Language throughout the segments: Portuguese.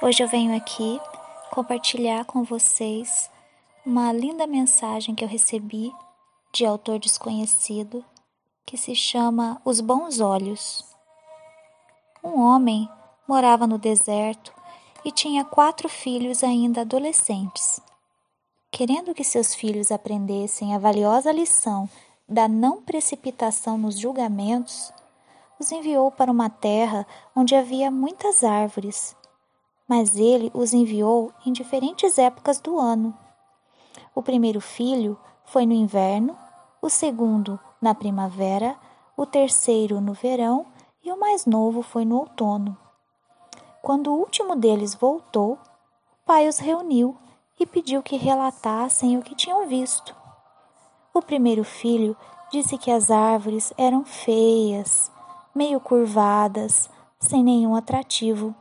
Hoje eu venho aqui compartilhar com vocês uma linda mensagem que eu recebi de autor desconhecido que se chama Os Bons Olhos. Um homem morava no deserto e tinha quatro filhos ainda adolescentes. Querendo que seus filhos aprendessem a valiosa lição da não precipitação nos julgamentos, os enviou para uma terra onde havia muitas árvores mas ele os enviou em diferentes épocas do ano. O primeiro filho foi no inverno, o segundo na primavera, o terceiro no verão e o mais novo foi no outono. Quando o último deles voltou, o pai os reuniu e pediu que relatassem o que tinham visto. O primeiro filho disse que as árvores eram feias, meio curvadas, sem nenhum atrativo.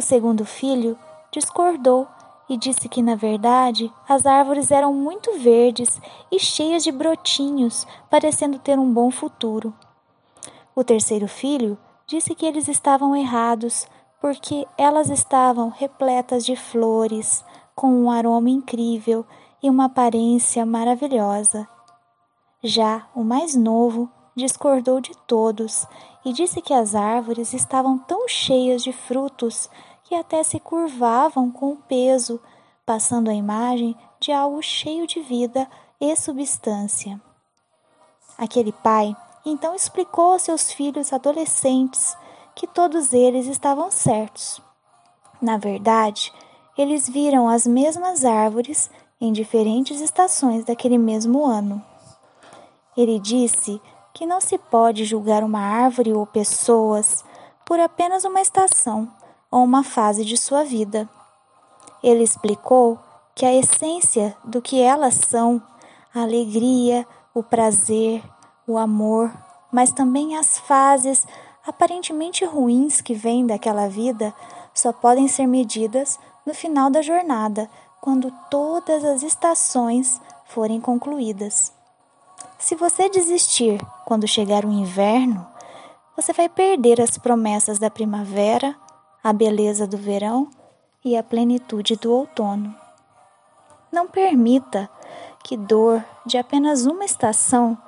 O segundo filho discordou e disse que, na verdade, as árvores eram muito verdes e cheias de brotinhos, parecendo ter um bom futuro. O terceiro filho disse que eles estavam errados, porque elas estavam repletas de flores, com um aroma incrível e uma aparência maravilhosa. Já o mais novo discordou de todos e disse que as árvores estavam tão cheias de frutos que até se curvavam com o peso, passando a imagem de algo cheio de vida e substância. Aquele pai então explicou aos seus filhos adolescentes que todos eles estavam certos. Na verdade, eles viram as mesmas árvores em diferentes estações daquele mesmo ano. Ele disse que não se pode julgar uma árvore ou pessoas por apenas uma estação ou uma fase de sua vida. Ele explicou que a essência do que elas são, a alegria, o prazer, o amor, mas também as fases aparentemente ruins que vêm daquela vida, só podem ser medidas no final da jornada, quando todas as estações forem concluídas. Se você desistir quando chegar o inverno, você vai perder as promessas da primavera, a beleza do verão e a plenitude do outono. Não permita que dor de apenas uma estação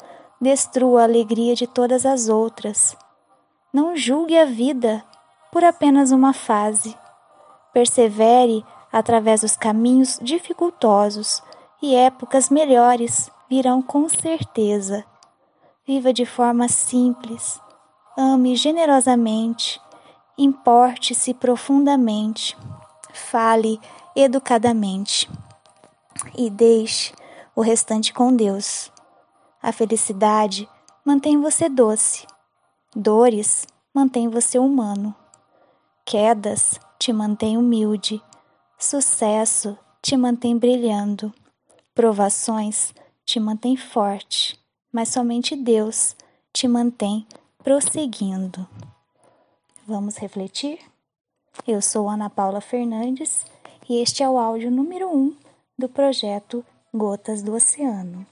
destrua a alegria de todas as outras. Não julgue a vida por apenas uma fase. Persevere através dos caminhos dificultosos e épocas melhores virão com certeza. Viva de forma simples, ame generosamente, importe-se profundamente, fale educadamente. E deixe o restante com Deus. A felicidade mantém você doce, dores mantém você humano, quedas te mantém humilde, sucesso te mantém brilhando, provações te mantém forte, mas somente Deus te mantém prosseguindo. Vamos refletir? Eu sou Ana Paula Fernandes e este é o áudio número 1 um do projeto Gotas do Oceano.